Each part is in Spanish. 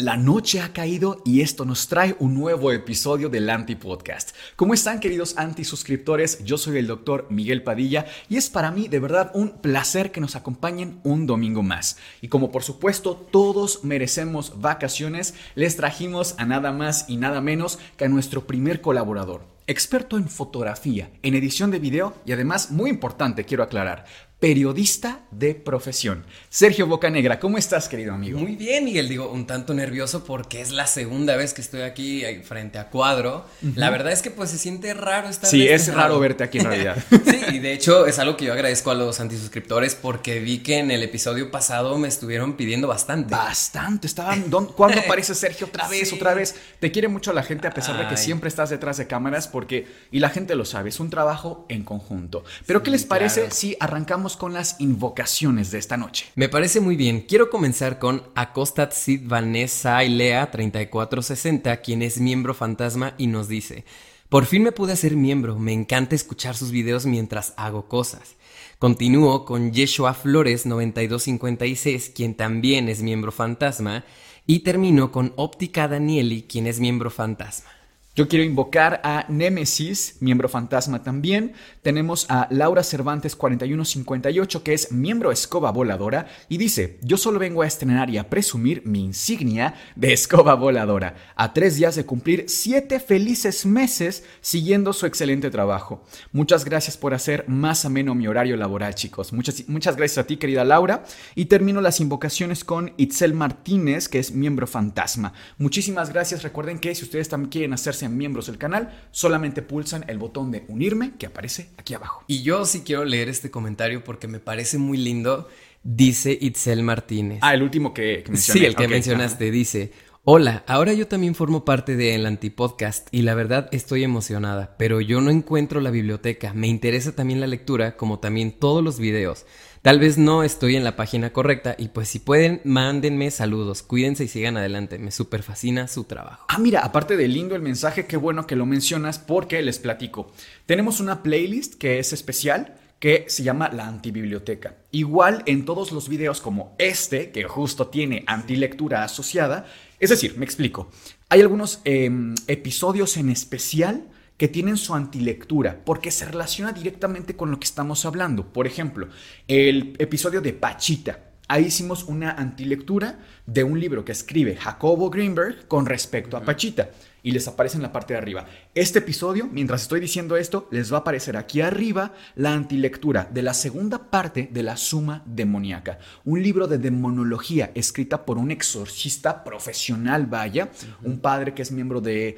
La noche ha caído y esto nos trae un nuevo episodio del Anti Podcast. ¿Cómo están queridos anti suscriptores? Yo soy el doctor Miguel Padilla y es para mí de verdad un placer que nos acompañen un domingo más. Y como por supuesto todos merecemos vacaciones, les trajimos a nada más y nada menos que a nuestro primer colaborador, experto en fotografía, en edición de video y además, muy importante, quiero aclarar, periodista de profesión. Sergio Bocanegra, ¿cómo estás, querido amigo? Muy bien, Miguel. Digo, un tanto nervioso porque es la segunda vez que estoy aquí eh, frente a cuadro. La verdad es que pues se siente raro estar. Sí, es raro verte aquí en realidad. sí, y de hecho es algo que yo agradezco a los antisuscriptores porque vi que en el episodio pasado me estuvieron pidiendo bastante. Bastante. Estaban. ¿Cuándo aparece Sergio otra vez, otra vez? Te quiere mucho la gente a pesar de que siempre estás detrás de cámaras porque y la gente lo sabe. Es un trabajo en conjunto. Pero ¿qué les parece si arrancamos con las invocaciones de esta noche. Me parece muy bien. Quiero comenzar con Acostat Sid Vanessa Ilea 3460, quien es miembro fantasma y nos dice: Por fin me pude hacer miembro, me encanta escuchar sus videos mientras hago cosas. Continúo con Yeshua Flores 9256, quien también es miembro fantasma, y termino con Óptica Danieli, quien es miembro fantasma. Yo quiero invocar a Némesis, miembro fantasma también. Tenemos a Laura Cervantes 4158, que es miembro escoba voladora, y dice, yo solo vengo a estrenar y a presumir mi insignia de escoba voladora, a tres días de cumplir siete felices meses siguiendo su excelente trabajo. Muchas gracias por hacer más ameno mi horario laboral, chicos. Muchas, muchas gracias a ti, querida Laura. Y termino las invocaciones con Itzel Martínez, que es miembro fantasma. Muchísimas gracias. Recuerden que si ustedes también quieren hacerse miembros del canal, solamente pulsan el botón de unirme que aparece aquí abajo. Y yo sí quiero leer este comentario porque me parece muy lindo. Dice Itzel Martínez. Ah, el último que, mencionaste. Sí, el que mencionaste. Dice, Hola, ahora yo también formo parte de El Antipodcast y la verdad estoy emocionada, pero yo no encuentro la biblioteca. Me interesa también la lectura, como también todos los videos. Tal vez no estoy en la página correcta y pues si pueden, mándenme saludos, cuídense y sigan adelante, me súper fascina su trabajo. Ah, mira, aparte de lindo el mensaje, qué bueno que lo mencionas porque les platico. Tenemos una playlist que es especial que se llama la antibiblioteca. Igual en todos los videos como este, que justo tiene antilectura asociada, es decir, me explico, hay algunos em, episodios en especial que tienen su antilectura, porque se relaciona directamente con lo que estamos hablando. Por ejemplo, el episodio de Pachita. Ahí hicimos una antilectura de un libro que escribe Jacobo Greenberg con respecto a Pachita y les aparece en la parte de arriba. Este episodio, mientras estoy diciendo esto, les va a aparecer aquí arriba la antilectura de la segunda parte de la Suma Demoníaca, un libro de demonología escrita por un exorcista profesional, vaya, un padre que es miembro de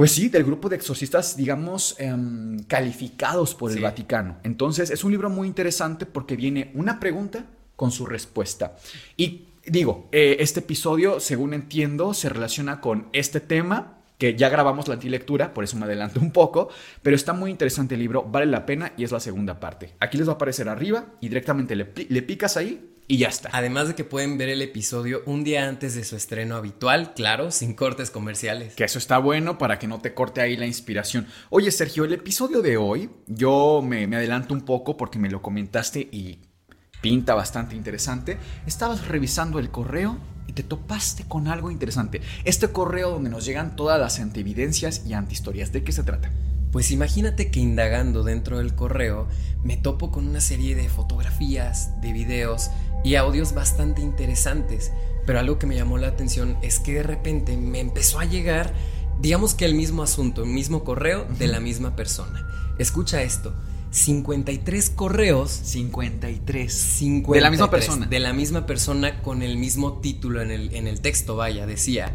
pues sí, del grupo de exorcistas, digamos, em, calificados por el Vaticano. Entonces, es un libro muy interesante porque viene una pregunta con su respuesta. Y digo, eh, este episodio, según entiendo, se relaciona con este tema que ya grabamos la antilectura, por eso me adelanto un poco, pero está muy interesante el libro, vale la pena y es la segunda parte. Aquí les va a aparecer arriba y directamente le, le picas ahí y ya está. Además de que pueden ver el episodio un día antes de su estreno habitual, claro, sin cortes comerciales. Que eso está bueno para que no te corte ahí la inspiración. Oye, Sergio, el episodio de hoy, yo me, me adelanto un poco porque me lo comentaste y pinta bastante interesante. Estabas revisando el correo y te topaste con algo interesante. Este correo donde nos llegan todas las antividencias y antihistorias. ¿De qué se trata? Pues imagínate que indagando dentro del correo me topo con una serie de fotografías, de videos y audios bastante interesantes, pero algo que me llamó la atención es que de repente me empezó a llegar, digamos que el mismo asunto, el mismo correo de la misma persona. Escucha esto. 53 correos. 53. De la misma persona. De la misma persona con el mismo título en el, en el texto, vaya, decía.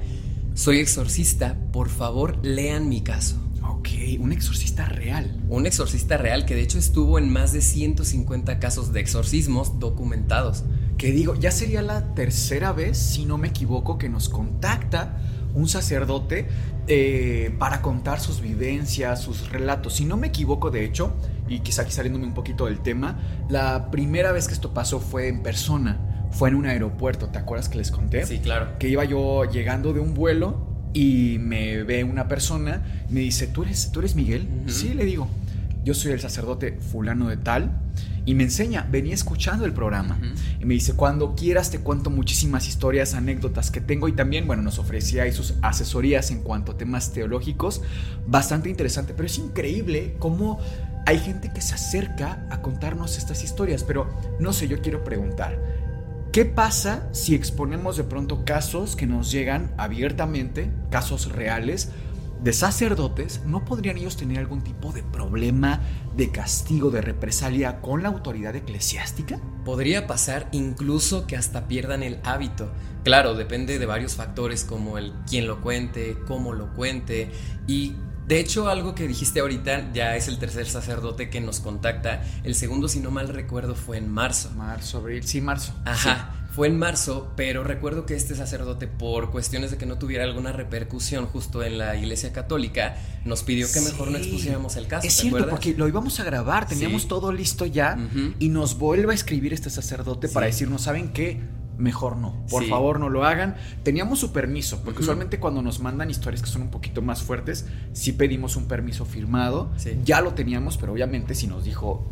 Soy exorcista, por favor lean mi caso. Ok, un exorcista real. Un exorcista real que de hecho estuvo en más de 150 casos de exorcismos documentados. Que digo, ya sería la tercera vez, si no me equivoco, que nos contacta un sacerdote eh, para contar sus vivencias, sus relatos. Si no me equivoco, de hecho, y quizá aquí saliéndome un poquito del tema, la primera vez que esto pasó fue en persona, fue en un aeropuerto, ¿te acuerdas que les conté? Sí, claro. Que iba yo llegando de un vuelo y me ve una persona, me dice, ¿tú eres, ¿tú eres Miguel? Sí, le digo, yo soy el sacerdote fulano de tal. Y me enseña, venía escuchando el programa. Y me dice, cuando quieras te cuento muchísimas historias, anécdotas que tengo. Y también, bueno, nos ofrecía ahí sus asesorías en cuanto a temas teológicos. Bastante interesante. Pero es increíble cómo hay gente que se acerca a contarnos estas historias. Pero no sé, yo quiero preguntar. ¿Qué pasa si exponemos de pronto casos que nos llegan abiertamente, casos reales, de sacerdotes, ¿no podrían ellos tener algún tipo de problema de castigo, de represalia con la autoridad eclesiástica? Podría pasar incluso que hasta pierdan el hábito. Claro, depende de varios factores como el quién lo cuente, cómo lo cuente y de hecho, algo que dijiste ahorita ya es el tercer sacerdote que nos contacta. El segundo, si no mal recuerdo, fue en marzo. Marzo, abril, sí, marzo. Ajá. Fue en marzo, pero recuerdo que este sacerdote, por cuestiones de que no tuviera alguna repercusión justo en la iglesia católica, nos pidió que mejor no expusiéramos el caso. Es cierto, porque lo íbamos a grabar, teníamos todo listo ya, y nos vuelve a escribir este sacerdote para decirnos, ¿saben qué? Mejor no, por favor no lo hagan. Teníamos su permiso, porque usualmente cuando nos mandan historias que son un poquito más fuertes, sí pedimos un permiso firmado. Ya lo teníamos, pero obviamente si nos dijo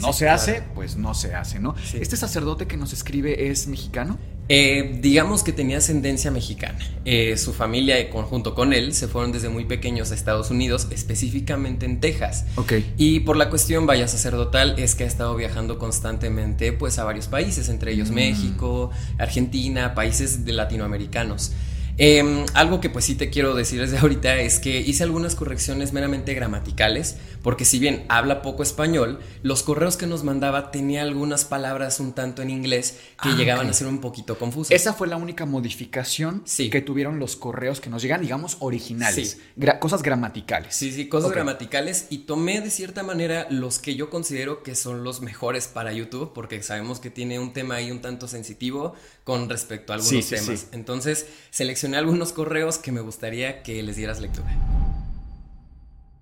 no se hace, pues no se hace, ¿no? ¿Este sacerdote que nos escribe es mexicano? Eh, digamos que tenía ascendencia mexicana. Eh, su familia, y junto con él, se fueron desde muy pequeños a Estados Unidos, específicamente en Texas. Ok. Y por la cuestión, vaya sacerdotal, es que ha estado viajando constantemente pues, a varios países, entre ellos mm. México, Argentina, países de latinoamericanos. Em, algo que pues sí te quiero decir desde ahorita es que hice algunas correcciones meramente gramaticales, porque si bien habla poco español, los correos que nos mandaba tenía algunas palabras un tanto en inglés que ah, llegaban a ser un poquito confusas. Esa fue la única modificación que tuvieron los correos que nos llegan, digamos, originales. cosas gramaticales. Sí, sí, cosas gramaticales. Y tomé de cierta manera los que yo considero que son los mejores para YouTube, porque sabemos que tiene un tema ahí un tanto sensitivo con respecto a algunos temas. Entonces, seleccioné algunos correos que me gustaría que les dieras lectura.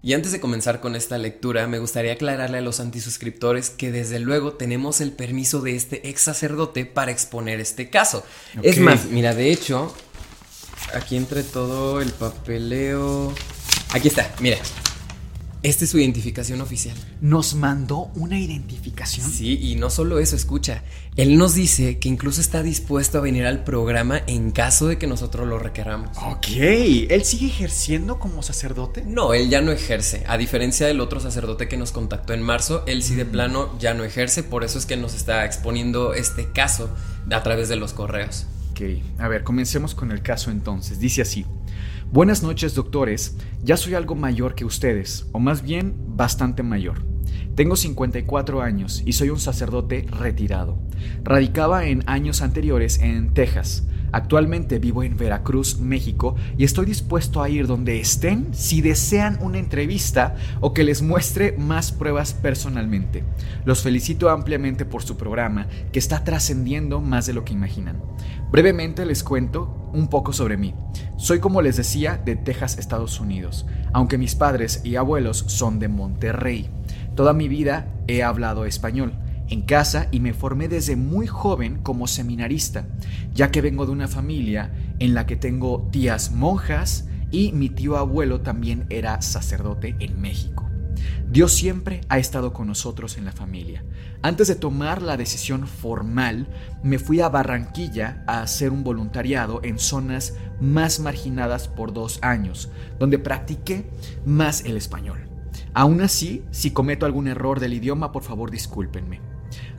Y antes de comenzar con esta lectura, me gustaría aclararle a los antisuscriptores que desde luego tenemos el permiso de este ex sacerdote para exponer este caso. Es más, mira, de hecho, aquí entre todo el papeleo... Aquí está, mira. Esta es su identificación oficial. ¿Nos mandó una identificación? Sí, y no solo eso, escucha. Él nos dice que incluso está dispuesto a venir al programa en caso de que nosotros lo requeramos. Ok, ¿él sigue ejerciendo como sacerdote? No, él ya no ejerce. A diferencia del otro sacerdote que nos contactó en marzo, él sí de mm. plano ya no ejerce, por eso es que nos está exponiendo este caso a través de los correos. Ok, a ver, comencemos con el caso entonces. Dice así. Buenas noches, doctores. Ya soy algo mayor que ustedes, o más bien bastante mayor. Tengo 54 años y soy un sacerdote retirado. Radicaba en años anteriores en Texas. Actualmente vivo en Veracruz, México, y estoy dispuesto a ir donde estén si desean una entrevista o que les muestre más pruebas personalmente. Los felicito ampliamente por su programa, que está trascendiendo más de lo que imaginan. Brevemente les cuento un poco sobre mí. Soy como les decía de Texas, Estados Unidos, aunque mis padres y abuelos son de Monterrey. Toda mi vida he hablado español en casa y me formé desde muy joven como seminarista, ya que vengo de una familia en la que tengo tías monjas y mi tío abuelo también era sacerdote en México. Dios siempre ha estado con nosotros en la familia. Antes de tomar la decisión formal, me fui a Barranquilla a hacer un voluntariado en zonas más marginadas por dos años, donde practiqué más el español. Aún así, si cometo algún error del idioma, por favor discúlpenme.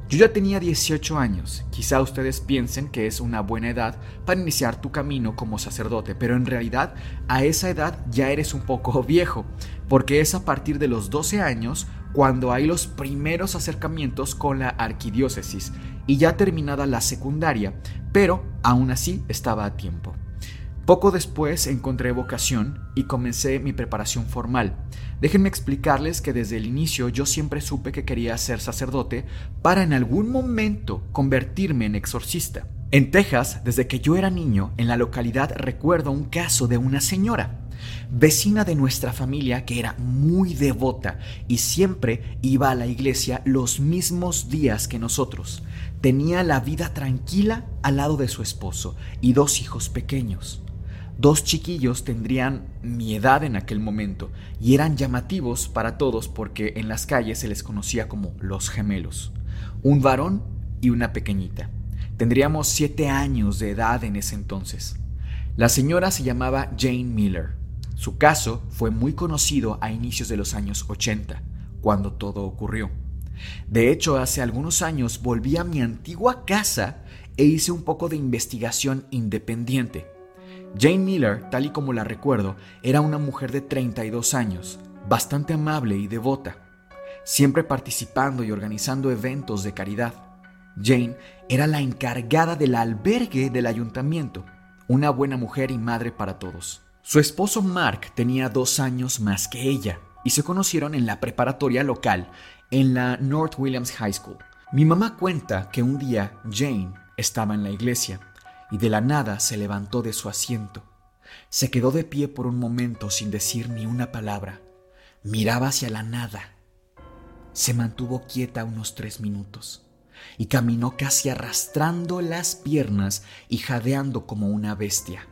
Yo ya tenía 18 años, quizá ustedes piensen que es una buena edad para iniciar tu camino como sacerdote, pero en realidad a esa edad ya eres un poco viejo, porque es a partir de los 12 años cuando hay los primeros acercamientos con la arquidiócesis y ya terminada la secundaria, pero aún así estaba a tiempo. Poco después encontré vocación y comencé mi preparación formal. Déjenme explicarles que desde el inicio yo siempre supe que quería ser sacerdote para en algún momento convertirme en exorcista. En Texas, desde que yo era niño, en la localidad recuerdo un caso de una señora, vecina de nuestra familia que era muy devota y siempre iba a la iglesia los mismos días que nosotros. Tenía la vida tranquila al lado de su esposo y dos hijos pequeños. Dos chiquillos tendrían mi edad en aquel momento y eran llamativos para todos porque en las calles se les conocía como los gemelos. Un varón y una pequeñita. Tendríamos siete años de edad en ese entonces. La señora se llamaba Jane Miller. Su caso fue muy conocido a inicios de los años 80, cuando todo ocurrió. De hecho, hace algunos años volví a mi antigua casa e hice un poco de investigación independiente. Jane Miller, tal y como la recuerdo, era una mujer de 32 años, bastante amable y devota, siempre participando y organizando eventos de caridad. Jane era la encargada del albergue del ayuntamiento, una buena mujer y madre para todos. Su esposo Mark tenía dos años más que ella y se conocieron en la preparatoria local en la North Williams High School. Mi mamá cuenta que un día Jane estaba en la iglesia y de la nada se levantó de su asiento. Se quedó de pie por un momento sin decir ni una palabra. Miraba hacia la nada. Se mantuvo quieta unos tres minutos y caminó casi arrastrando las piernas y jadeando como una bestia.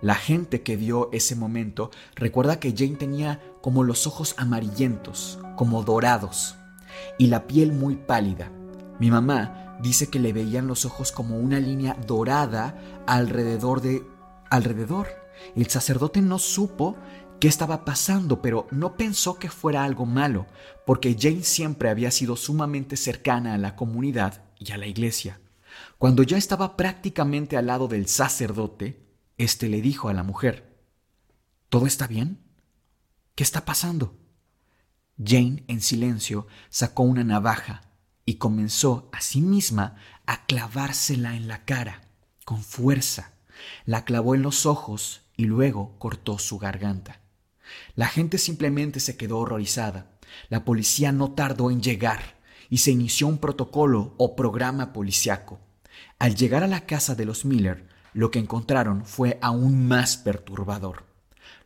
La gente que vio ese momento recuerda que Jane tenía como los ojos amarillentos, como dorados, y la piel muy pálida. Mi mamá dice que le veían los ojos como una línea dorada alrededor de... alrededor. El sacerdote no supo qué estaba pasando, pero no pensó que fuera algo malo, porque Jane siempre había sido sumamente cercana a la comunidad y a la iglesia. Cuando ya estaba prácticamente al lado del sacerdote, éste le dijo a la mujer, ¿Todo está bien? ¿Qué está pasando? Jane, en silencio, sacó una navaja y comenzó a sí misma a clavársela en la cara, con fuerza. La clavó en los ojos y luego cortó su garganta. La gente simplemente se quedó horrorizada. La policía no tardó en llegar y se inició un protocolo o programa policiaco. Al llegar a la casa de los Miller, lo que encontraron fue aún más perturbador.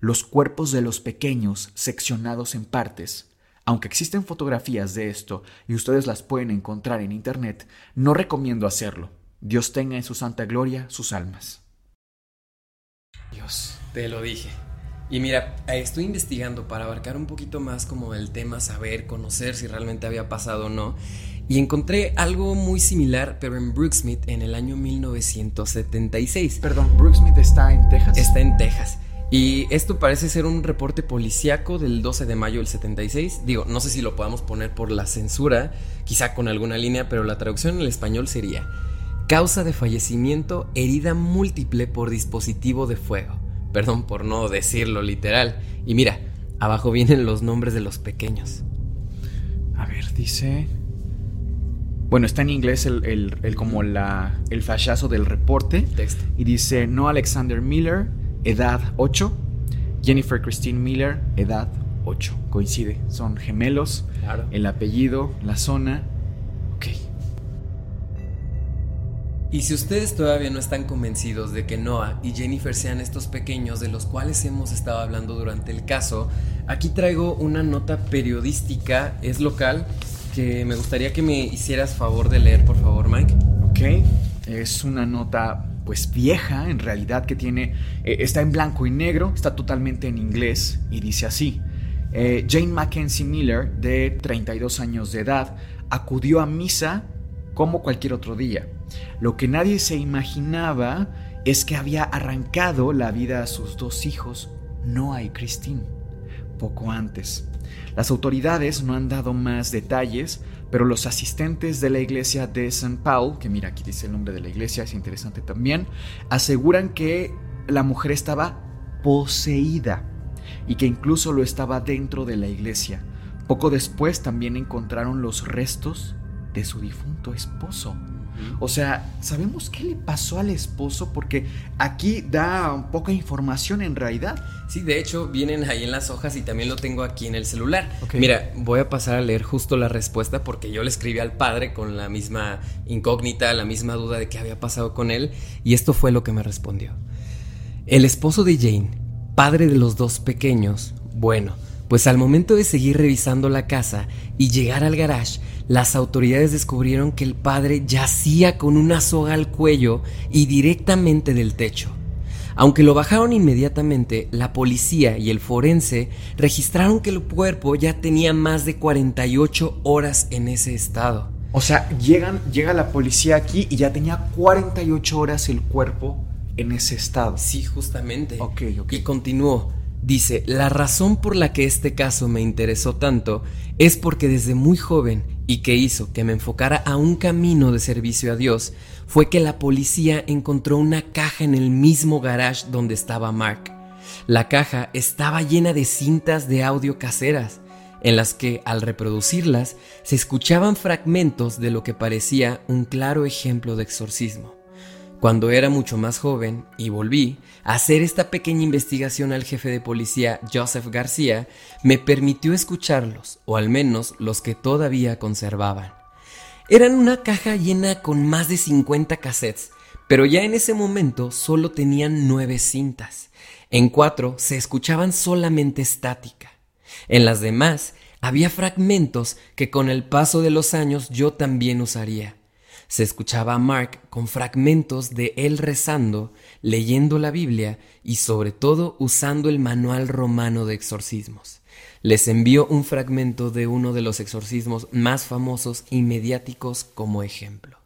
Los cuerpos de los pequeños seccionados en partes. Aunque existen fotografías de esto y ustedes las pueden encontrar en internet, no recomiendo hacerlo. Dios tenga en su santa gloria sus almas. Dios, te lo dije. Y mira, estoy investigando para abarcar un poquito más como el tema, saber, conocer si realmente había pasado o no. Y encontré algo muy similar, pero en Brooksmith en el año 1976. Perdón, ¿Brooksmith está en Texas? Está en Texas. Y esto parece ser un reporte policíaco del 12 de mayo del 76. Digo, no sé si lo podamos poner por la censura, quizá con alguna línea, pero la traducción en el español sería causa de fallecimiento, herida múltiple por dispositivo de fuego. Perdón por no decirlo literal. Y mira, abajo vienen los nombres de los pequeños. A ver, dice... Bueno, está en inglés el, como la, el fallazo del reporte. Texto. Y dice, no Alexander Miller, edad 8. Jennifer Christine Miller, edad 8. Coincide, son gemelos. Claro. El apellido, la zona. Ok. Y si ustedes todavía no están convencidos de que Noah y Jennifer sean estos pequeños de los cuales hemos estado hablando durante el caso, aquí traigo una nota periodística, es local, que me gustaría que me hicieras favor de leer, por favor, Mike. Ok, es una nota pues vieja en realidad que tiene, eh, está en blanco y negro, está totalmente en inglés y dice así. Eh, Jane Mackenzie Miller, de 32 años de edad, acudió a misa como cualquier otro día. Lo que nadie se imaginaba es que había arrancado la vida a sus dos hijos, Noah y Christine, poco antes. Las autoridades no han dado más detalles, pero los asistentes de la iglesia de St. Paul, que mira aquí dice el nombre de la iglesia, es interesante también, aseguran que la mujer estaba poseída y que incluso lo estaba dentro de la iglesia. Poco después también encontraron los restos de su difunto esposo. O sea, ¿sabemos qué le pasó al esposo? Porque aquí da poca información en realidad. Sí, de hecho vienen ahí en las hojas y también lo tengo aquí en el celular. Mira, voy a pasar a leer justo la respuesta porque yo le escribí al padre con la misma incógnita, la misma duda de qué había pasado con él y esto fue lo que me respondió. El esposo de Jane, padre de los dos pequeños, bueno, pues al momento de seguir revisando la casa y llegar al garage, las autoridades descubrieron que el padre yacía con una soga al cuello y directamente del techo. Aunque lo bajaron inmediatamente, la policía y el forense registraron que el cuerpo ya tenía más de 48 horas en ese estado. O sea, llegan, llega la policía aquí y ya tenía 48 horas el cuerpo en ese estado. Sí, justamente. Ok, ok. Y continuó. Dice, la razón por la que este caso me interesó tanto es porque desde muy joven y que hizo que me enfocara a un camino de servicio a Dios fue que la policía encontró una caja en el mismo garage donde estaba Mark. La caja estaba llena de cintas de audio caseras, en las que al reproducirlas se escuchaban fragmentos de lo que parecía un claro ejemplo de exorcismo. Cuando era mucho más joven y volví a hacer esta pequeña investigación al jefe de policía Joseph García, me permitió escucharlos, o al menos los que todavía conservaban. Eran una caja llena con más de 50 cassettes, pero ya en ese momento solo tenían nueve cintas. En cuatro se escuchaban solamente estática. En las demás había fragmentos que con el paso de los años yo también usaría. Se escuchaba a Mark con fragmentos de él rezando, leyendo la Biblia y sobre todo usando el manual romano de exorcismos. Les envió un fragmento de uno de los exorcismos más famosos y mediáticos como ejemplo.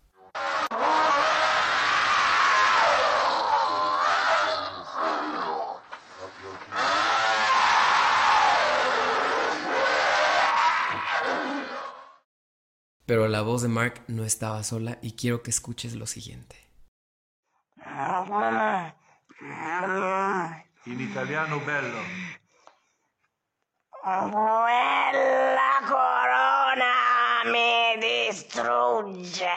Pero la voz de Mark no estaba sola y quiero que escuches lo siguiente. In italiano bello. La corona me distrugge.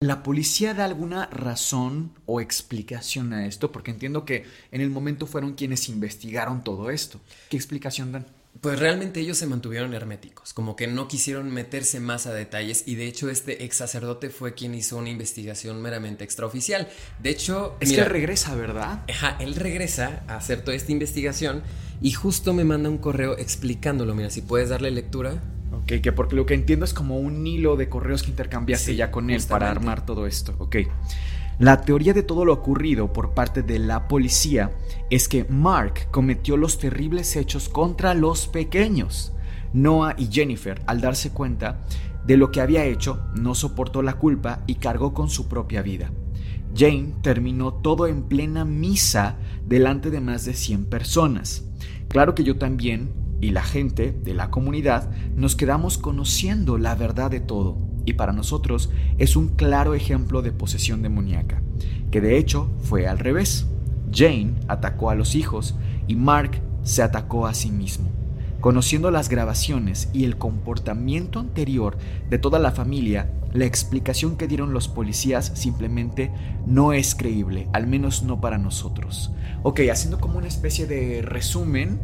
¿La policía da alguna razón o explicación a esto? Porque entiendo que en el momento fueron quienes investigaron todo esto. ¿Qué explicación dan? Pues realmente ellos se mantuvieron herméticos, como que no quisieron meterse más a detalles y de hecho este ex sacerdote fue quien hizo una investigación meramente extraoficial. De hecho... Es que él regresa, ¿verdad? Ajá, él regresa a hacer toda esta investigación y justo me manda un correo explicándolo. Mira, si puedes darle lectura. Ok, que porque lo que entiendo es como un hilo de correos que intercambiaste ya con él para armar todo esto. Ok. La teoría de todo lo ocurrido por parte de la policía es que Mark cometió los terribles hechos contra los pequeños. Noah y Jennifer, al darse cuenta de lo que había hecho, no soportó la culpa y cargó con su propia vida. Jane terminó todo en plena misa delante de más de 100 personas. Claro que yo también y la gente de la comunidad nos quedamos conociendo la verdad de todo y para nosotros es un claro ejemplo de posesión demoníaca, que de hecho fue al revés. Jane atacó a los hijos y Mark se atacó a sí mismo. Conociendo las grabaciones y el comportamiento anterior de toda la familia, la explicación que dieron los policías simplemente no es creíble, al menos no para nosotros. Ok, haciendo como una especie de resumen,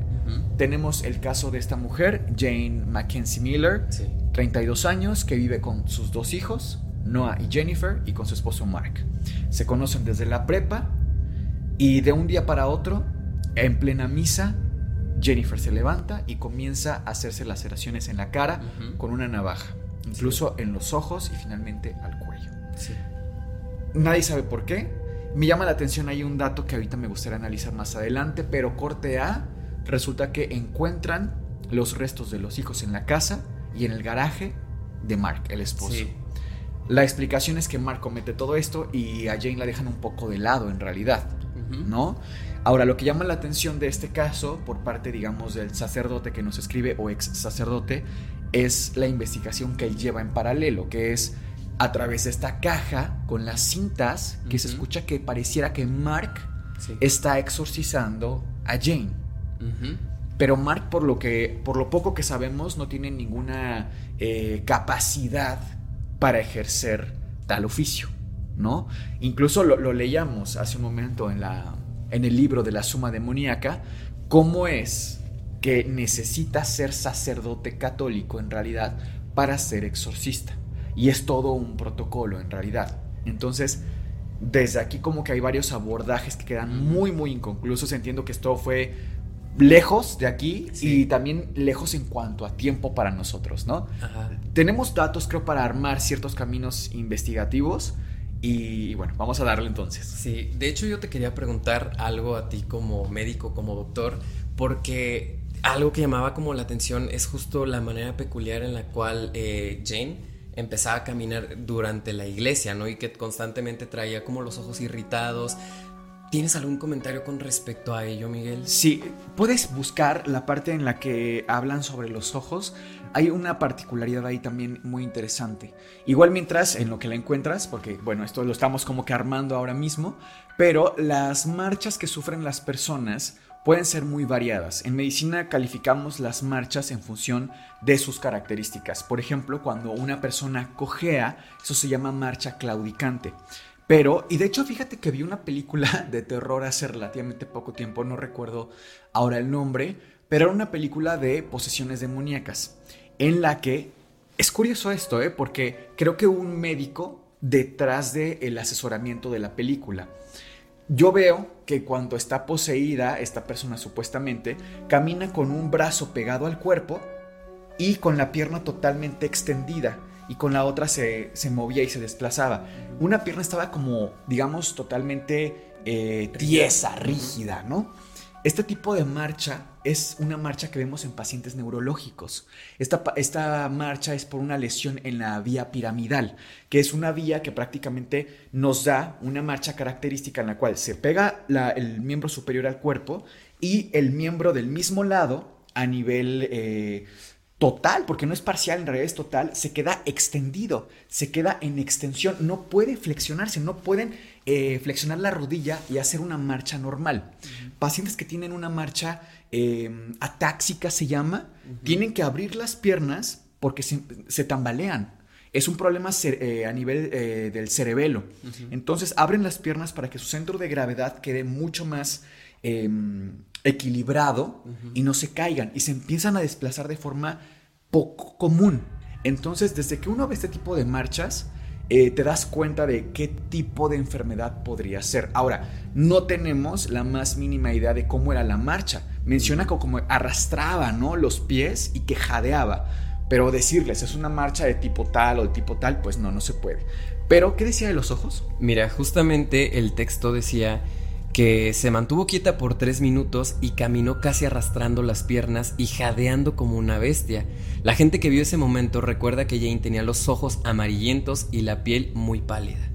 tenemos el caso de esta mujer, Jane Mackenzie Miller, 32 años, que vive con sus dos hijos, Noah y Jennifer, y con su esposo Mark. Se conocen desde la prepa y de un día para otro, en plena misa, Jennifer se levanta y comienza a hacerse laceraciones en la cara con una navaja, incluso en los ojos y finalmente al cuello. Nadie sabe por qué. Me llama la atención hay un dato que ahorita me gustaría analizar más adelante, pero corte A, resulta que encuentran los restos de los hijos en la casa y en el garaje de Mark, el esposo. La explicación es que Mark comete todo esto y a Jane la dejan un poco de lado en realidad, ¿no? Ahora, lo que llama la atención de este caso por parte, digamos, del sacerdote que nos escribe o ex sacerdote es la investigación que él lleva en paralelo, que es a través de esta caja con las cintas que se escucha que pareciera que Mark está exorcizando a Jane. Pero Mark, por lo, que, por lo poco que sabemos, no tiene ninguna eh, capacidad para ejercer tal oficio, ¿no? Incluso lo, leíamos hace un momento en, la, en el libro de la Suma Demoníaca, cómo es que necesita ser sacerdote católico en realidad para ser exorcista. Y es todo un protocolo en realidad. Entonces, desde aquí como que hay varios abordajes que quedan muy, muy inconclusos. Entiendo que esto fue lejos de aquí y también lejos en cuanto a tiempo para nosotros, ¿no? Tenemos datos, creo, para armar ciertos caminos investigativos. Y bueno, vamos a darle entonces. Sí, de hecho yo te quería preguntar algo a ti como médico, como doctor, porque algo que llamaba como la atención es justo la manera peculiar en la cual eh, Jane empezaba a caminar durante la iglesia, ¿no? Y que constantemente traía como los ojos irritados. ¿Tienes algún comentario con respecto a ello, Miguel? Sí, puedes buscar la parte en la que hablan sobre los ojos. Hay una particularidad ahí también muy interesante. Igual mientras en lo que la encuentras, porque bueno, esto lo estamos como que armando ahora mismo, pero las marchas que sufren las personas pueden ser muy variadas. En medicina calificamos las marchas en función de sus características. Por ejemplo, cuando una persona cojea, eso se llama marcha claudicante. Pero, y de hecho, fíjate que vi una película de terror hace relativamente poco tiempo, no recuerdo ahora el nombre, pero era una película de posesiones demoníacas, en la que, es curioso esto, ¿eh? porque creo que un médico detrás del asesoramiento de la película. Yo veo que cuando está poseída, esta persona supuestamente, camina con un brazo pegado al cuerpo y con la pierna totalmente extendida y con la otra se, movía y se desplazaba. Una pierna estaba como, digamos, totalmente eh, tiesa, rígida, ¿no? Este tipo de marcha es una marcha que vemos en pacientes neurológicos. Esta, esta, marcha es por una lesión en la vía piramidal, que es una vía que prácticamente nos da una marcha característica en la cual se pega el miembro superior al cuerpo y el miembro del mismo lado a nivel eh, total, porque no es parcial, en realidad es total, se queda extendido, se queda en extensión, no puede flexionarse, no pueden eh, flexionar la rodilla y hacer una marcha normal. Pacientes que tienen una marcha em, atáxica se llama, tienen que abrir las piernas porque se, tambalean. Es un problema eh, a nivel eh, del cerebelo. Entonces abren las piernas para que su centro de gravedad quede mucho más equilibrado y no se caigan y se empiezan a desplazar de forma poco común. Entonces, desde que uno ve este tipo de marchas, eh, te das cuenta de qué tipo de enfermedad podría ser. Ahora, no tenemos la más mínima idea de cómo era la marcha. Menciona como, arrastraba ¿no? los pies y que jadeaba. Pero decirles, es una marcha de tipo tal o de tipo tal, pues no, no se puede. Pero, ¿qué decía de los ojos? Mira, justamente el texto decía que se mantuvo quieta por tres minutos y caminó casi arrastrando las piernas y jadeando como una bestia. La gente que vio ese momento recuerda que Jane tenía los ojos amarillentos y la piel muy pálida.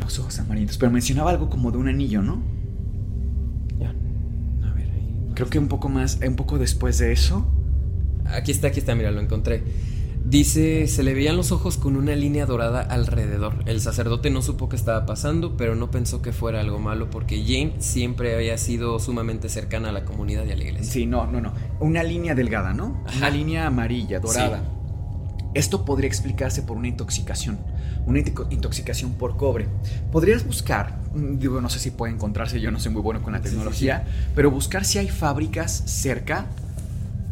Los ojos amarillentos, pero mencionaba algo como de un anillo, ¿no? Ya. A ver, ahí. Creo que un poco más, un poco después de eso. Aquí está, aquí está, mira, lo encontré. Dice, se le veían los ojos con una línea dorada alrededor. El sacerdote no supo qué estaba pasando, pero no pensó que fuera algo malo porque Jane siempre había sido sumamente cercana a la comunidad y a la iglesia. Sí, no, no, no. Una línea delgada, ¿no? Una línea amarilla, dorada. Esto podría explicarse por una intoxicación, una intoxicación por cobre. Podrías buscar, mm, digo, no sé si puede encontrarse, yo no soy muy bueno con la tecnología, pero buscar si hay fábricas cerca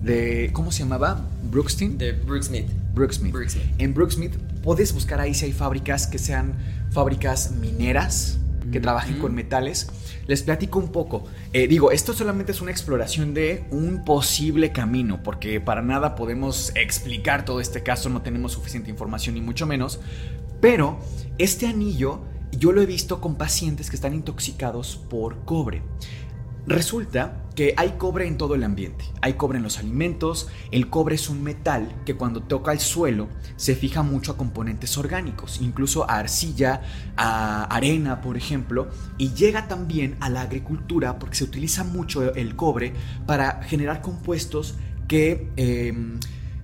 de, ¿cómo se llamaba? Brookstein. De Brooksmith. Brooksmith. En Brooksmith puedes buscar ahí si hay fábricas que sean fábricas mineras, que trabajen con metales. Les platico un poco. Eh, digo, esto solamente es una exploración de un posible camino, porque para nada podemos explicar todo este caso, no tenemos suficiente información ni mucho menos. Pero este anillo yo lo he visto con pacientes que están intoxicados por cobre. Resulta que hay cobre en todo el ambiente, hay cobre en los alimentos, el cobre es un metal que cuando toca el suelo se fija mucho a componentes orgánicos, incluso a arcilla, a arena, por ejemplo, y llega también a la agricultura porque se utiliza mucho el cobre para generar compuestos que... Em,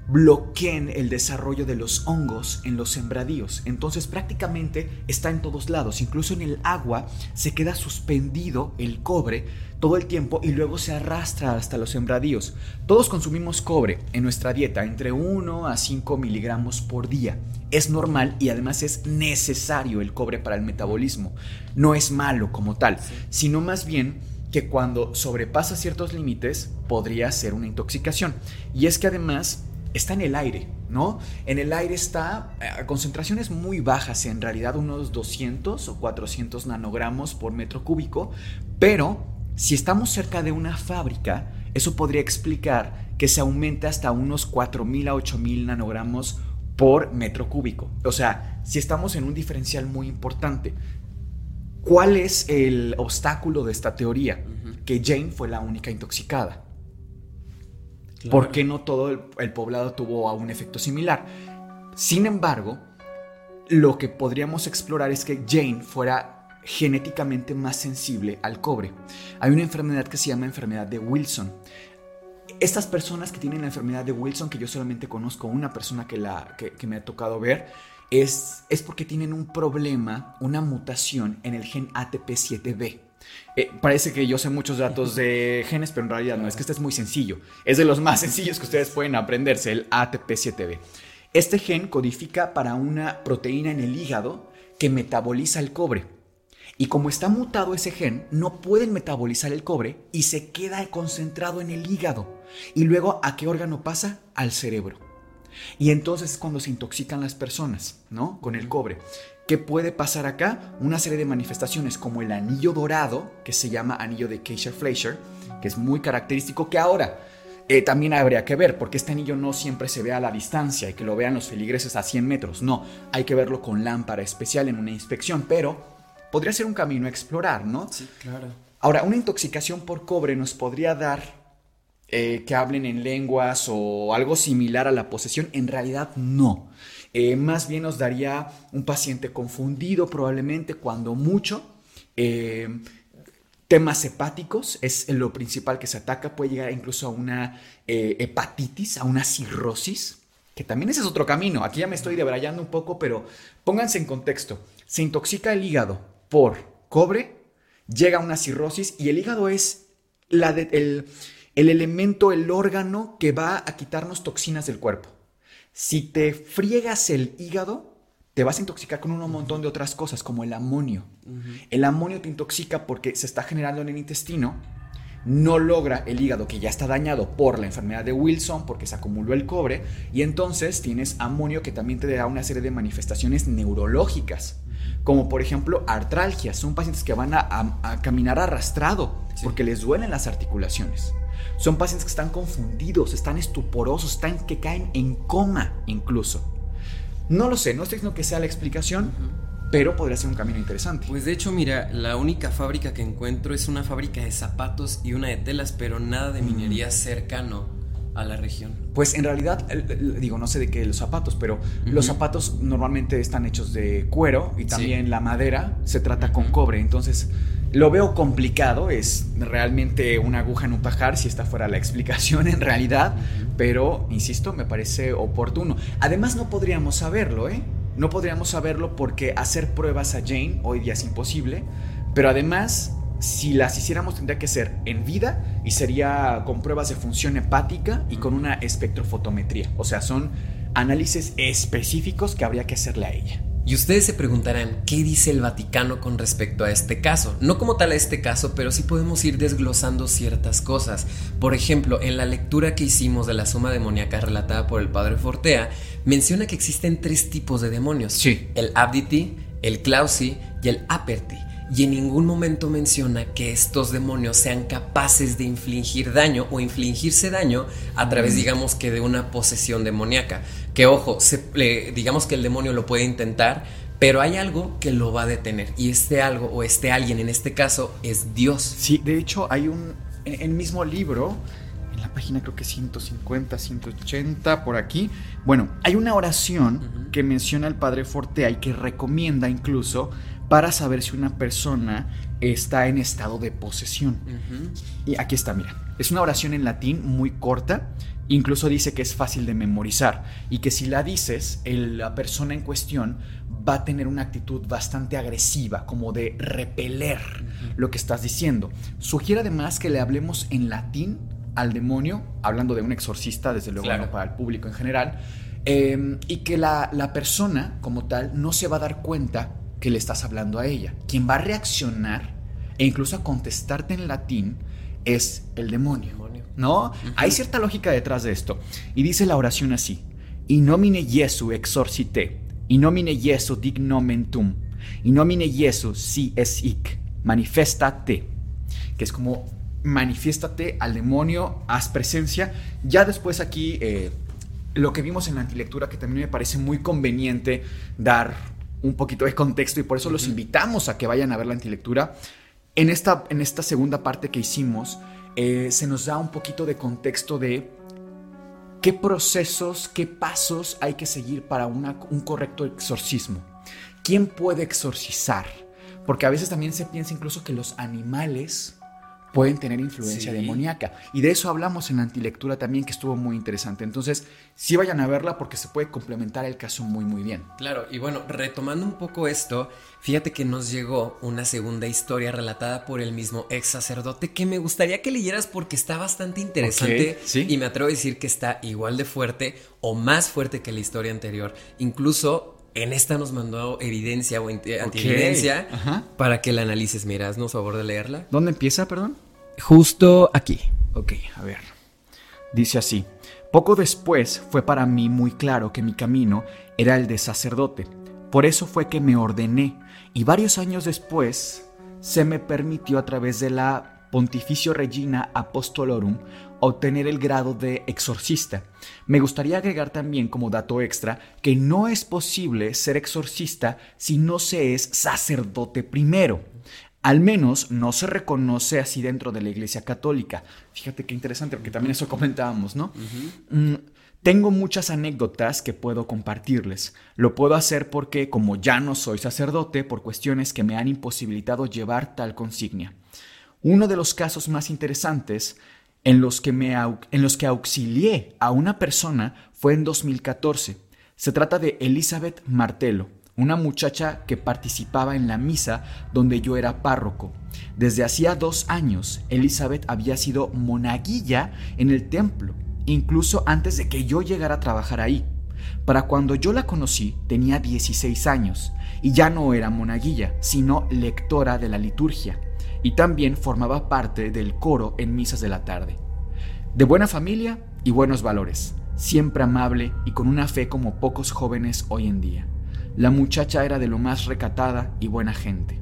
bloqueen el desarrollo de los hongos en los sembradíos. Entonces prácticamente está en todos lados, incluso en el agua se queda suspendido el cobre todo el tiempo y luego se arrastra hasta los sembradíos. Todos consumimos cobre en nuestra dieta entre 1 a 5 miligramos por día. Es normal y además es necesario el cobre para el metabolismo. No es malo como tal, sino más bien que cuando sobrepasa ciertos límites podría ser una intoxicación. Y es que además está en el aire, ¿no? En el aire está a concentraciones muy bajas, en realidad unos 200 o 400 nanogramos por metro cúbico, pero si estamos cerca de una fábrica, eso podría explicar que se aumente hasta unos 4000 a 8000 nanogramos por metro cúbico. O sea, si estamos en un diferencial muy importante. ¿Cuál es el obstáculo de esta teoría? Que Jane fue la única intoxicada. ¿Por qué no todo el, poblado tuvo un efecto similar? Sin embargo, lo que podríamos explorar es que Jane fuera genéticamente más sensible al cobre. Hay una enfermedad que se llama enfermedad de Wilson. Estas personas que tienen la enfermedad de Wilson, que yo solamente conozco una persona que, la, que me ha tocado ver, es, es porque tienen un problema, una mutación en el gen ATP7B. Eh, parece que yo sé muchos datos de genes, pero en realidad no, es que este es muy sencillo. Es de los más sencillos que ustedes pueden aprenderse, el ATP7B. Este gen codifica para una proteína en el hígado que metaboliza el cobre. Y como está mutado ese gen, no pueden metabolizar el cobre y se queda concentrado en el hígado. Y luego, ¿a qué órgano pasa? Al cerebro. Y entonces es cuando se intoxican las personas, ¿no? Con el cobre. ¿Qué puede pasar acá? Una serie de manifestaciones como el anillo dorado, que se llama anillo de Keisher-Fleischer, que es muy característico, que ahora eh, también habría que ver, porque este anillo no siempre se ve a la distancia y que lo vean los feligreses a 100 metros. No, hay que verlo con lámpara especial en una inspección, pero podría ser un camino a explorar, ¿no? Sí, claro. Ahora, una intoxicación por cobre nos podría dar eh, que hablen en lenguas o algo similar a la posesión, en realidad no. Eh, más bien nos daría un paciente confundido probablemente cuando mucho. Eh, temas hepáticos es lo principal que se ataca, puede llegar incluso a una hepatitis, a una cirrosis, que también ese es otro camino. Aquí ya me estoy debrayando un poco, pero pónganse en contexto. Se intoxica el hígado por cobre, llega una cirrosis y el hígado es la de, el, el elemento, el órgano que va a quitarnos toxinas del cuerpo. Si te friegas el hígado, te vas a intoxicar con un montón de otras cosas, como el amonio. El amonio te intoxica porque se está generando en el intestino, no logra el hígado que ya está dañado por la enfermedad de Wilson, porque se acumuló el cobre, y entonces tienes amonio que también te da una serie de manifestaciones neurológicas, como por ejemplo artralgias. Son pacientes que van a, caminar arrastrado porque les duelen las articulaciones. Son pacientes que están confundidos, están estuporosos, están que caen en coma incluso. No lo sé, no estoy diciendo que sea la explicación, pero podría ser un camino interesante. Pues de hecho, mira, la única fábrica que encuentro es una fábrica de zapatos y una de telas, pero nada de minería cercano a la región. Pues en realidad, digo, no sé de qué los zapatos, pero los zapatos normalmente están hechos de cuero y también la madera se trata con cobre, entonces lo veo complicado, es realmente una aguja en un pajar si esta fuera la explicación en realidad, pero insisto, me parece oportuno. Además no podríamos saberlo, ¿eh? No podríamos saberlo porque hacer pruebas a Jane hoy día es imposible, pero además si las hiciéramos tendría que ser en vida y sería con pruebas de función hepática y con una espectrofotometría. O sea, son análisis específicos que habría que hacerle a ella. Y ustedes se preguntarán, ¿qué dice el Vaticano con respecto a este caso? No como tal a este caso, pero sí podemos ir desglosando ciertas cosas. Por ejemplo, en la lectura que hicimos de la suma demoníaca relatada por el padre Fortea, menciona que existen tres tipos de demonios. Sí. El Abditi, el Clausi y el Aperti y en ningún momento menciona que estos demonios sean capaces de infligir daño o infligirse daño a través, digamos que, de una posesión demoníaca. Que ojo, digamos que el demonio lo puede intentar, pero hay algo que lo va a detener. Y este algo o este alguien en este caso es Dios. Sí, de hecho hay un, en el mismo libro, en la página creo que 150, 180, por aquí, bueno, hay una oración que menciona el padre Fortea y que recomienda incluso para saber si una persona está en estado de posesión. Y aquí está, mira. Es una oración en latín muy corta Incluso dice que es fácil de memorizar y que si la dices, la persona en cuestión va a tener una actitud bastante agresiva, como de repeler lo que estás diciendo. Sugiere además que le hablemos en latín al demonio, hablando de un exorcista, desde luego para el público en general, em, y que la, la persona como tal no se va a dar cuenta que le estás hablando a ella. Quien va a reaccionar e incluso a contestarte en latín es el demonio. ¿No? Hay cierta lógica detrás de esto. Y dice la oración así: In nomine Jesu exorcite, in nomine Jesu dignomentum, in nomine Jesu si es hic, manifestate. Que es como manifiéstate al demonio, haz presencia. Ya después aquí, eh, lo que vimos en la antilectura, que también me parece muy conveniente dar un poquito de contexto y por eso los invitamos a que vayan a ver la antilectura. En esta, en esta segunda parte que hicimos, eh, se nos da un poquito de contexto de qué procesos, qué pasos hay que seguir para un correcto exorcismo. ¿Quién puede exorcizar? Porque a veces también se piensa incluso que los animales pueden tener influencia demoníaca. Y de eso hablamos en la antilectura también, que estuvo muy interesante. Entonces, sí vayan a verla porque se puede complementar el caso muy, muy bien. Claro, y bueno, retomando un poco esto, fíjate que nos llegó una segunda historia relatada por el mismo ex sacerdote que me gustaría que leyeras porque está bastante interesante y me atrevo a decir que está igual de fuerte o más fuerte que la historia anterior. Incluso en esta nos mandó evidencia o antievidencia para que la analices. Mira, haznos favor de leerla. ¿Dónde empieza, perdón? Justo aquí. Ok, a ver. Dice así. Poco después fue para mí muy claro que mi camino era el de sacerdote. Por eso fue que me ordené y varios años después se me permitió a través de la Pontificio Regina Apostolorum obtener el grado de exorcista. Me gustaría agregar también como dato extra que no es posible ser exorcista si no se es sacerdote primero. Al menos no se reconoce así dentro de la Iglesia Católica. Fíjate qué interesante, porque también eso comentábamos, ¿no? Mm, tengo muchas anécdotas que puedo compartirles. Lo puedo hacer porque, como ya no soy sacerdote, por cuestiones que me han imposibilitado llevar tal consignia. Uno de los casos más interesantes en los que, me, en los que auxilié a una persona fue en 2014. Se trata de Elizabeth Martelo, una muchacha que participaba en la misa donde yo era párroco. Desde hacía dos años, Elizabeth había sido monaguilla en el templo, incluso antes de que yo llegara a trabajar ahí. Para cuando yo la conocí tenía 16 años y ya no era monaguilla, sino lectora de la liturgia y también formaba parte del coro en misas de la tarde. De buena familia y buenos valores, siempre amable y con una fe como pocos jóvenes hoy en día. La muchacha era de lo más recatada y buena gente.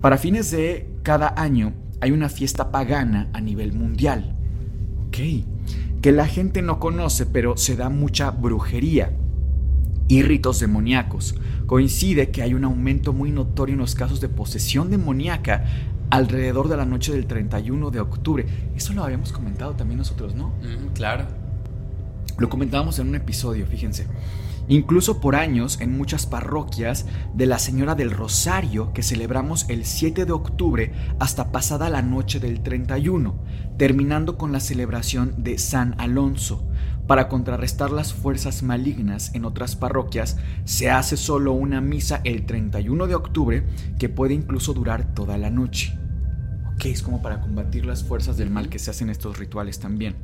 Para fines de cada año hay una fiesta pagana a nivel mundial. Ok, que la gente no conoce, pero se da mucha brujería y ritos demoníacos. Coincide que hay un aumento muy notorio en los casos de posesión demoníaca alrededor de la noche del 31 de octubre. Eso lo habíamos comentado también nosotros, ¿no? claro. Lo comentábamos en un episodio, fíjense. Incluso por años en muchas parroquias de la Señora del Rosario que celebramos el 7 de octubre hasta pasada la noche del 31, terminando con la celebración de San Alonso. Para contrarrestar las fuerzas malignas en otras parroquias, se hace solo una misa el 31 de octubre que puede incluso durar toda la noche. Ok, es como para combatir las fuerzas del mal que se hacen estos rituales también.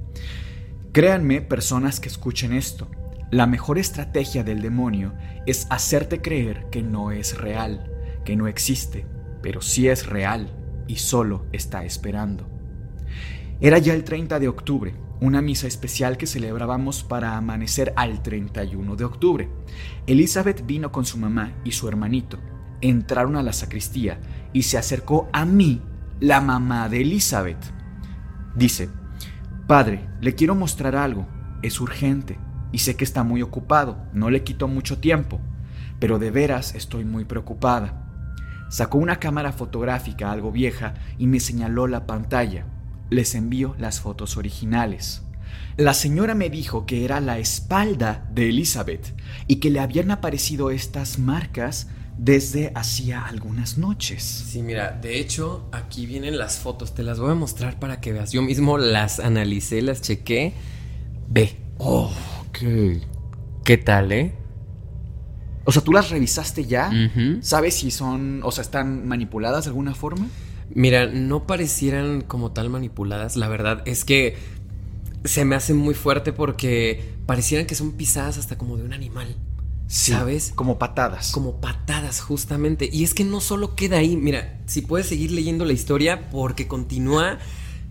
Créanme, personas que escuchen esto, la mejor estrategia del demonio es hacerte creer que no es real, que no existe, pero sí es real y solo está esperando. Era ya el 30 de octubre, una misa especial que celebrábamos para amanecer al 31 de octubre. Elizabeth vino con su mamá y su hermanito. Entraron a la sacristía y se acercó a mí, la mamá de Elizabeth. Dice, Padre, le quiero mostrar algo, es urgente y sé que está muy ocupado, no le quito mucho tiempo, pero de veras estoy muy preocupada. Sacó una cámara fotográfica algo vieja y me señaló la pantalla. Les envío las fotos originales. La señora me dijo que era la espalda de Elizabeth y que le habían aparecido estas marcas desde hacía algunas noches. Sí, mira, de hecho aquí vienen las fotos, te las voy a mostrar para que veas. Yo mismo las analicé, las chequé Ve. Oh, ok. ¿Qué tal, eh? O sea, ¿tú las revisaste ya? ¿Sabes si son, o sea, están manipuladas de alguna forma? Mira, no parecieran como tal manipuladas. La verdad es que se me hace muy fuerte porque parecieran que son pisadas hasta como de un animal. ¿Sabes? Como patadas. Como patadas, justamente. Y es que no solo queda ahí. Mira, si puedes seguir leyendo la historia porque continúa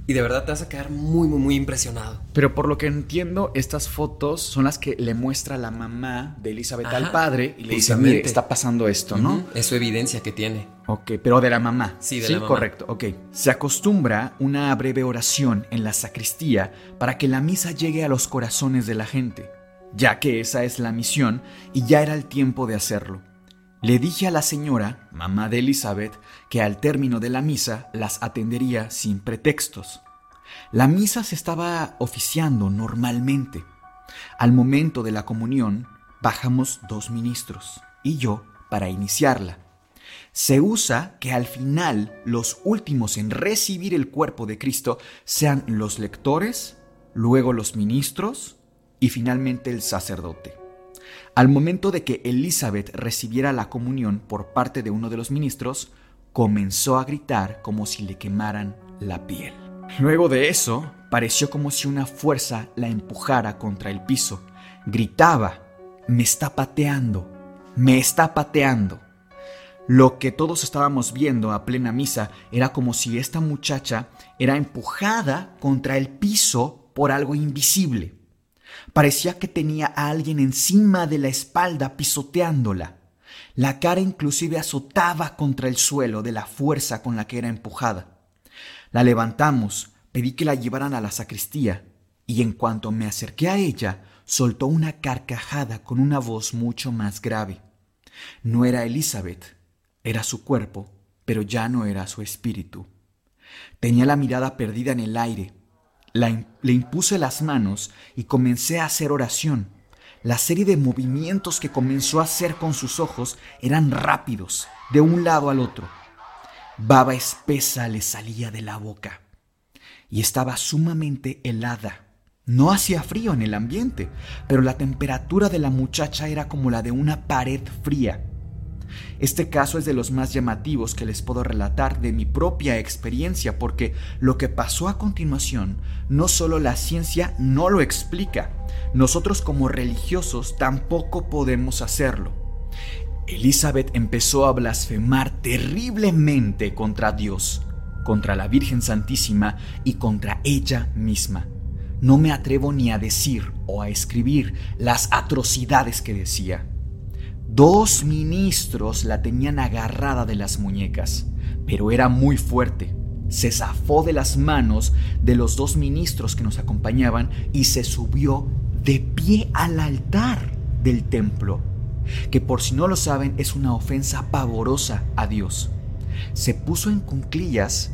y de verdad te vas a quedar muy, muy, muy impresionado. Pero por lo que entiendo, estas fotos son las que le muestra la mamá de Elizabeth al padre y le dice, mire, está pasando esto, ¿no? Ujú, Es su evidencia que tiene. Ok, pero de la mamá. Sí, de la mamá. correcto, ok. Se acostumbra una breve oración en la sacristía para que la misa llegue a los corazones de la gente, ya que esa es la misión y ya era el tiempo de hacerlo. Le dije a la señora, mamá de Elizabeth, que al término de la misa las atendería sin pretextos. La misa se estaba oficiando normalmente. Al momento de la comunión, bajamos dos ministros y yo para iniciarla. Se usa que al final los últimos en recibir el cuerpo de Cristo sean los lectores, luego los ministros y finalmente el sacerdote. Al momento de que Elizabeth recibiera la comunión por parte de uno de los ministros, comenzó a gritar como si le quemaran la piel. Luego de eso, pareció como si una fuerza la empujara contra el piso. Gritaba, me está pateando, me está pateando. Lo que todos estábamos viendo a plena misa era como si esta muchacha era empujada contra el piso por algo invisible. Parecía que tenía a alguien encima de la espalda pisoteándola. La cara inclusive azotaba contra el suelo de la fuerza con la que era empujada. La levantamos, pedí que la llevaran a la sacristía, y en cuanto me acerqué a ella, soltó una carcajada con una voz mucho más grave. No era Elizabeth, era su cuerpo, pero ya no era su espíritu. Tenía la mirada perdida en el aire. Le impuse las manos y comencé a hacer oración. La serie de movimientos que comenzó a hacer con sus ojos eran rápidos, de un lado al otro. Baba espesa le salía de la boca y estaba sumamente helada. No hacía frío en el ambiente, pero la temperatura de la muchacha era como la de una pared fría. Este caso es de los más llamativos que les puedo relatar de mi propia experiencia, porque lo que pasó a continuación no solo la ciencia no lo explica, nosotros como religiosos tampoco podemos hacerlo. Elizabeth empezó a blasfemar terriblemente contra Dios, contra la Virgen Santísima y contra ella misma. No me atrevo ni a decir o a escribir las atrocidades que decía. Dos ministros la tenían agarrada de las muñecas, pero era muy fuerte. Se zafó de las manos de los dos ministros que nos acompañaban y se subió de pie al altar del templo, que por si no lo saben es una ofensa pavorosa a Dios. Se puso en cunclillas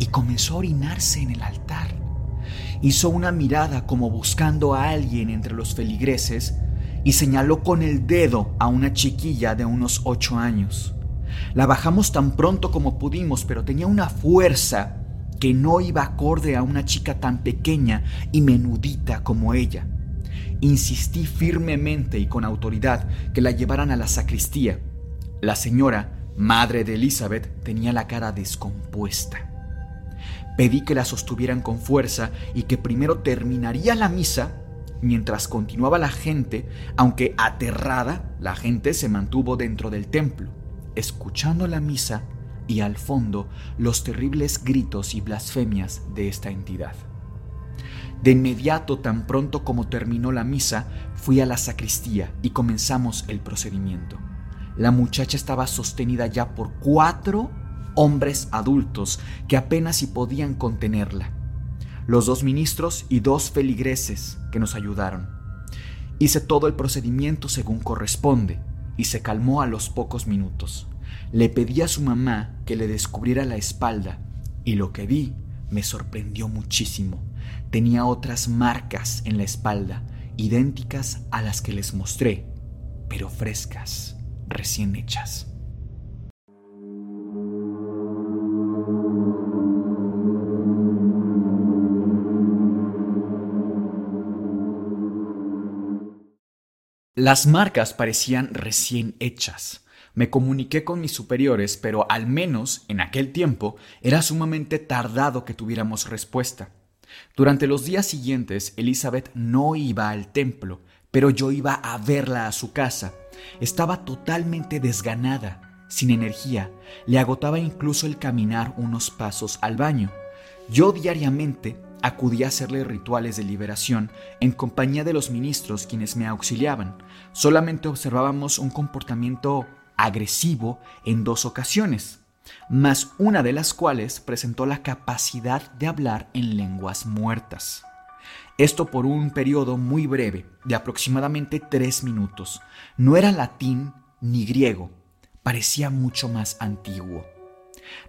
y comenzó a orinarse en el altar. Hizo una mirada como buscando a alguien entre los feligreses y señaló con el dedo a una chiquilla de unos ocho años. La bajamos tan pronto como pudimos, pero tenía una fuerza que no iba acorde a una chica tan pequeña y menudita como ella. Insistí firmemente y con autoridad que la llevaran a la sacristía. La señora, madre de Elizabeth, tenía la cara descompuesta. Pedí que la sostuvieran con fuerza y que primero terminaría la misa mientras continuaba la gente, aunque aterrada, la gente se mantuvo dentro del templo, escuchando la misa y al fondo los terribles gritos y blasfemias de esta entidad. De inmediato, tan pronto como terminó la misa, fui a la sacristía y comenzamos el procedimiento. La muchacha estaba sostenida ya por cuatro hombres adultos que apenas si podían contenerla los dos ministros y dos feligreses que nos ayudaron. Hice todo el procedimiento según corresponde y se calmó a los pocos minutos. Le pedí a su mamá que le descubriera la espalda y lo que vi me sorprendió muchísimo. Tenía otras marcas en la espalda, idénticas a las que les mostré, pero frescas, recién hechas. Las marcas parecían recién hechas. Me comuniqué con mis superiores, pero al menos en aquel tiempo era sumamente tardado que tuviéramos respuesta. Durante los días siguientes, Elizabeth no iba al templo, pero yo iba a verla a su casa. Estaba totalmente desganada, sin energía, le agotaba incluso el caminar unos pasos al baño. Yo diariamente acudía a hacerle rituales de liberación en compañía de los ministros quienes me auxiliaban. Solamente observábamos un comportamiento agresivo en dos ocasiones, más una de las cuales presentó la capacidad de hablar en lenguas muertas. Esto por un periodo muy breve, de aproximadamente tres minutos. No era latín ni griego, parecía mucho más antiguo.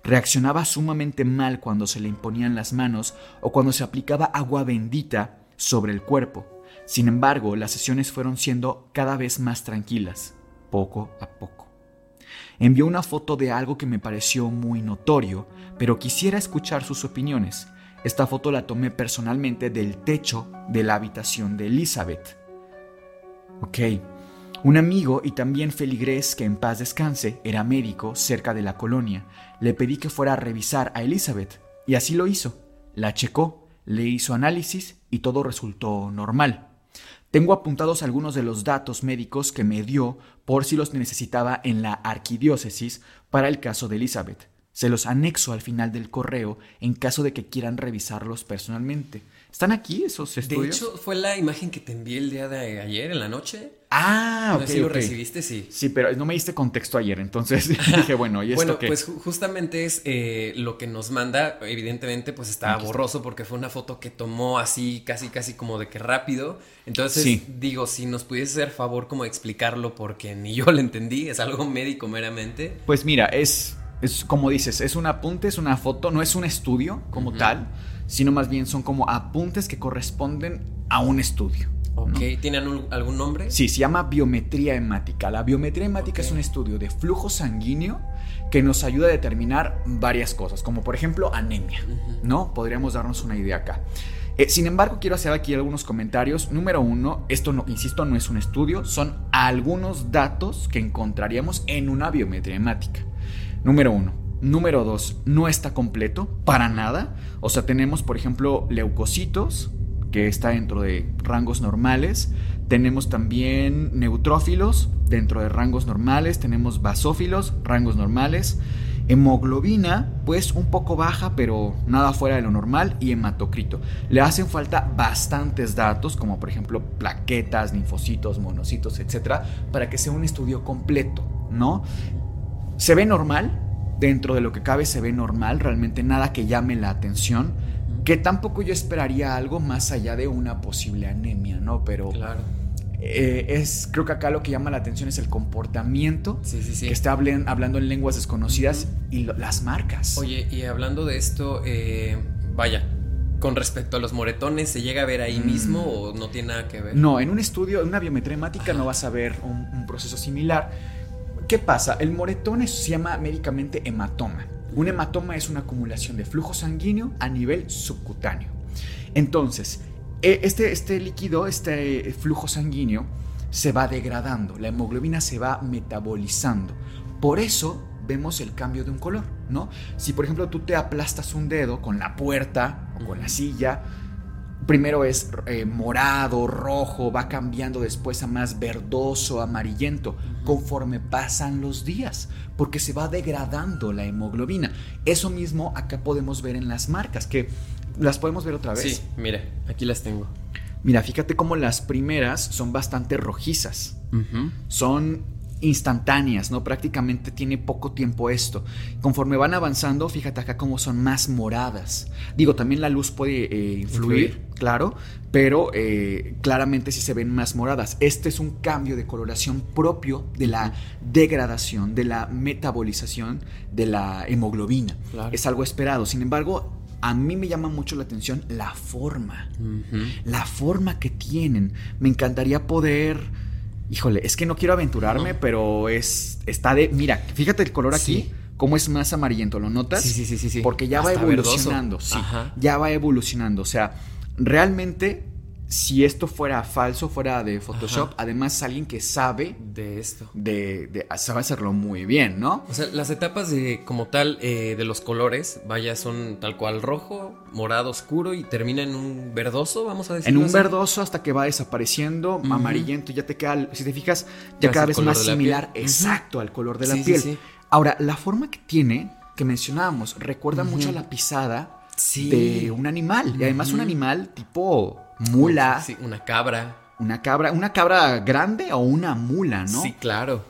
Reaccionaba sumamente mal cuando se le imponían las manos o cuando se aplicaba agua bendita sobre el cuerpo. Sin embargo, las sesiones fueron siendo cada vez más tranquilas, poco a poco. Envió una foto de algo que me pareció muy notorio, pero quisiera escuchar sus opiniones. Esta foto la tomé personalmente del techo de la habitación de Elizabeth. Ok, un amigo y también feligrés que en paz descanse era médico cerca de la colonia. Le pedí que fuera a revisar a Elizabeth y así lo hizo. La checó, le hizo análisis y todo resultó normal. Tengo apuntados algunos de los datos médicos que me dio por si los necesitaba en la arquidiócesis para el caso de Elizabeth. Se los anexo al final del correo en caso de que quieran revisarlos personalmente. ¿Están aquí esos estudios? De hecho, fue la imagen que te envié el día de ayer, en la noche. Ah, ok. si lo ok. recibiste, sí. Sí, pero no me diste contexto ayer, entonces dije, bueno, ¿y esto Bueno, qué? pues ju- justamente es eh, lo que nos manda. Evidentemente, pues estaba Aquí está. borroso porque fue una foto que tomó así, casi, casi como de que rápido. Entonces, Sí. digo, si nos pudiese hacer favor como explicarlo porque ni yo lo entendí, es algo médico meramente. Pues mira, es, es como dices, es un apunte, es una foto, no es un estudio como tal, sino más bien son como apuntes que corresponden a un estudio. Ok, ¿no? ¿tienen un- algún nombre? Sí, se llama biometría hemática. La biometría hemática es un estudio de flujo sanguíneo que nos ayuda a determinar varias cosas, como por ejemplo anemia, ¿no? Podríamos darnos una idea acá. Eh, sin embargo, quiero hacer aquí algunos comentarios. Número uno, esto no, insisto, no es un estudio, son algunos datos que encontraríamos en una biometría hemática. Número uno. Número dos, no está completo, para nada. O sea, tenemos, por ejemplo, leucocitos, que está dentro de rangos normales. Tenemos también neutrófilos dentro de rangos normales. Tenemos basófilos, rangos normales. Hemoglobina, pues un poco baja, pero nada fuera de lo normal. Y hematocrito. Le hacen falta bastantes datos, como por ejemplo plaquetas, linfocitos, monocitos, etcétera, para que sea un estudio completo, ¿no? Se ve normal, dentro de lo que cabe se ve normal, realmente nada que llame la atención, que tampoco yo esperaría algo más allá de una posible anemia, ¿no? Pero Claro. eh, es, creo que acá lo que llama la atención es el comportamiento, Sí, sí, sí. que está hablen- hablando en lenguas desconocidas y lo- las marcas. Oye, y hablando de esto, eh, vaya, con respecto a los moretones, ¿se llega a ver ahí Mm. mismo o no tiene nada que ver? No, en un estudio, en una biometría hemática no vas a ver un, un proceso similar. ¿Qué pasa? El moretón es- se llama médicamente hematoma. Un hematoma es una acumulación de flujo sanguíneo a nivel subcutáneo. Entonces, e- este, este líquido, este flujo sanguíneo, se va degradando, la hemoglobina se va metabolizando. Por eso vemos el cambio de un color, ¿no? Si por ejemplo tú te aplastas un dedo con la puerta o con la silla, primero es eh, morado, rojo, va cambiando después a más verdoso, amarillento, conforme pasan los días, porque se va degradando la hemoglobina. Eso mismo acá podemos ver en las marcas, que las podemos ver otra vez. Sí, mira, aquí las tengo. Mira, fíjate cómo las primeras son bastante rojizas, son instantáneas, ¿no? Prácticamente tiene poco tiempo esto. Conforme van avanzando, fíjate acá cómo son más moradas. Digo, también la luz puede eh, influir, Influir. claro, pero eh, claramente sí se ven más moradas. Este es un cambio de coloración propio de la degradación, de la metabolización de la hemoglobina. Claro. Es algo esperado. Sin embargo, a mí me llama mucho la atención la forma la forma que tienen. Me encantaría poder. Híjole, es que no quiero aventurarme, No. pero es. Está de. Mira, fíjate el color aquí. Sí. Cómo es más amarillento, ¿lo notas? Sí, sí, sí, sí. Porque ya va Hasta evolucionando. Sí, Ajá. ya va evolucionando. O sea, realmente si esto fuera falso, fuera de Photoshop, además es alguien que sabe De esto. de, de- sabe hacerlo muy bien, ¿no? O sea, las etapas de como tal eh, de los colores, vaya, son tal cual rojo, morado oscuro y termina en un verdoso, vamos a En decirlo un así. verdoso hasta que va desapareciendo, amarillento, ya te queda, si te fijas, ya cada vez más similar, exacto, al color de la Sí, piel. sí. Ahora, la forma que tiene, que mencionábamos, recuerda mucho a la pisada de un animal. Y además un animal tipo mula, Sí, una cabra. una cabra, una cabra grande o una mula, ¿no? Sí, claro.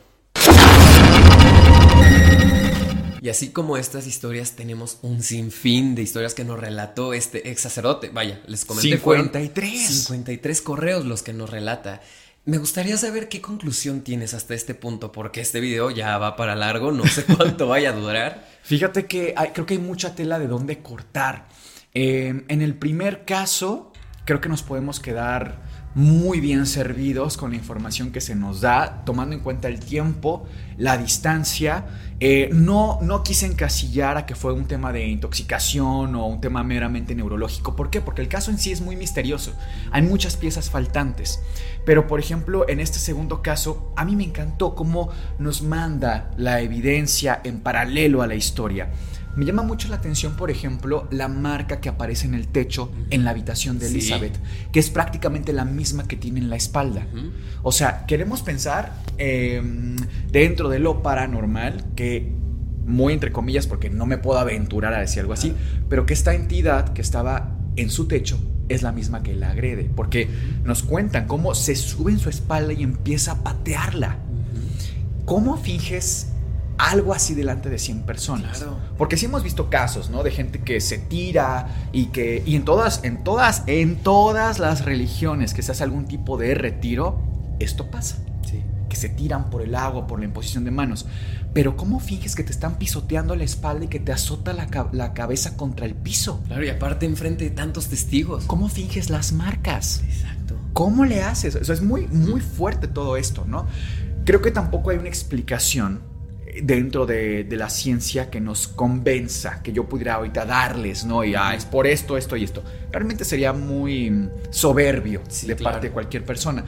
Y así como estas historias, tenemos un sinfín de historias que nos relató este ex sacerdote. Vaya, les comenté. fueron 53. 53 correos los que nos relata. Me gustaría saber qué conclusión tienes hasta este punto, porque este video ya va para largo, no sé cuánto vaya a durar. Fíjate que hay- creo que hay mucha tela de dónde cortar. Eh, en el primer caso, creo que nos podemos quedar muy bien servidos con la información que se nos da, tomando en cuenta el tiempo, la distancia. Eh, no, no quise encasillar a que fue un tema de intoxicación o un tema meramente neurológico. ¿Por qué? Porque el caso en sí es muy misterioso. Hay muchas piezas faltantes. Pero, por ejemplo, en este segundo caso, a mí me encantó cómo nos manda la evidencia en paralelo a la historia. Me llama mucho la atención, por ejemplo, la marca que aparece en el techo en la habitación de Sí. Elizabeth, que es prácticamente la misma que tiene en la espalda. O sea, queremos pensar eh, dentro de lo paranormal que, muy entre comillas, porque no me puedo aventurar a decir algo así, pero que esta entidad que estaba en su techo es la misma que la agrede, porque nos cuentan cómo se sube en su espalda y empieza a patearla. ¿Cómo finges algo así delante de 100 personas? Claro. Porque sí hemos visto casos, ¿no? De gente que se tira y que y en todas en todas en todas las religiones que se hace algún tipo de retiro, esto pasa. Sí. Que se tiran por el agua, por la imposición de manos. Pero ¿cómo finges que te están pisoteando la espalda y que te azota la, la cabeza contra el piso? Claro, y aparte enfrente de tantos testigos. ¿Cómo finges las marcas? Exacto. ¿Cómo le haces? O sea, es muy, muy fuerte todo esto, ¿no? Creo que tampoco hay una explicación dentro de, de la ciencia que nos convenza, que yo pudiera ahorita darles, ¿no? Y ah, es por esto, esto y esto. Realmente sería muy mm, soberbio Sí, de claro. parte de cualquier persona.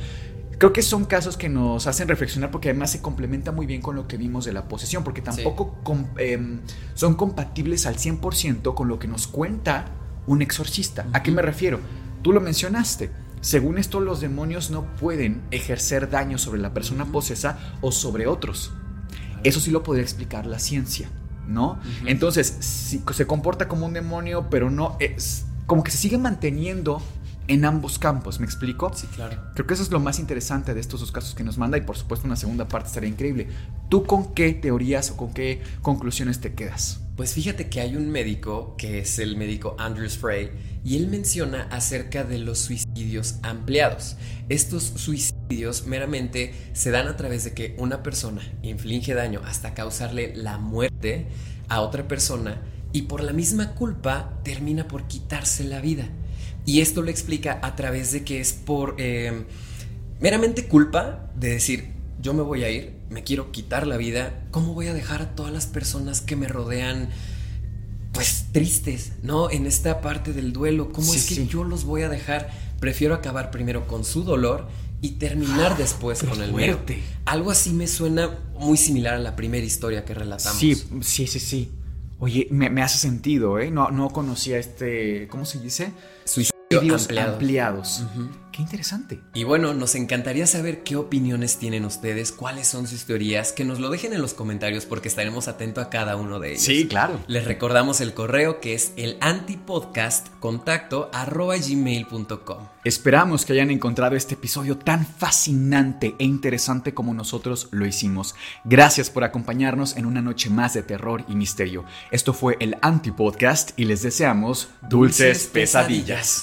Creo que son casos que nos hacen reflexionar porque además se complementa muy bien con lo que vimos de la posesión, porque tampoco com- em, son compatibles al 100% con lo que nos cuenta un exorcista. ¿A qué me refiero? Tú lo mencionaste. Según esto, los demonios no pueden ejercer daño sobre la persona posesa o sobre otros. Eso sí lo podría explicar la ciencia, ¿no? Entonces, si se comporta como un demonio, pero no es como que se sigue manteniendo en ambos campos, ¿me explico? Sí, claro. Creo que eso es lo más interesante de estos dos casos que nos manda y por supuesto una segunda parte estaría increíble. ¿Tú con qué teorías o con qué conclusiones te quedas? Pues fíjate que hay un médico que es el médico Andrew Spray y él menciona acerca de los suicidios ampliados. Estos suicidios meramente se dan a través de que una persona inflige daño hasta causarle la muerte a otra persona y por la misma culpa termina por quitarse la vida. Y esto lo explica a través de que es por eh, meramente culpa de decir, yo me voy a ir, me quiero quitar la vida, ¿cómo voy a dejar a todas las personas que me rodean pues tristes, ¿no? En esta parte del duelo, ¿cómo Sí, es que sí. yo los voy a dejar? Prefiero acabar primero con su dolor y terminar después pero con el mío. fuerte. Algo así me suena muy similar a la primera historia que relatamos. Sí, sí, sí, sí. Oye, me, me hace sentido, ¿eh? No, no conocía este, ¿cómo se dice? Suicidio Suicidios ampliado. ampliados. Qué interesante. Y bueno, nos encantaría saber qué opiniones tienen ustedes, cuáles son sus teorías, que nos lo dejen en los comentarios porque estaremos atentos a cada uno de ellos. claro. Les recordamos el correo que es el antipodcast contacto arroba gmail.com. Esperamos que hayan encontrado este episodio tan fascinante e interesante como nosotros lo hicimos. Gracias por acompañarnos en una noche más de terror y misterio. Esto fue el Antipodcast y les deseamos dulces pesadillas.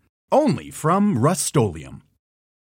Only from Rust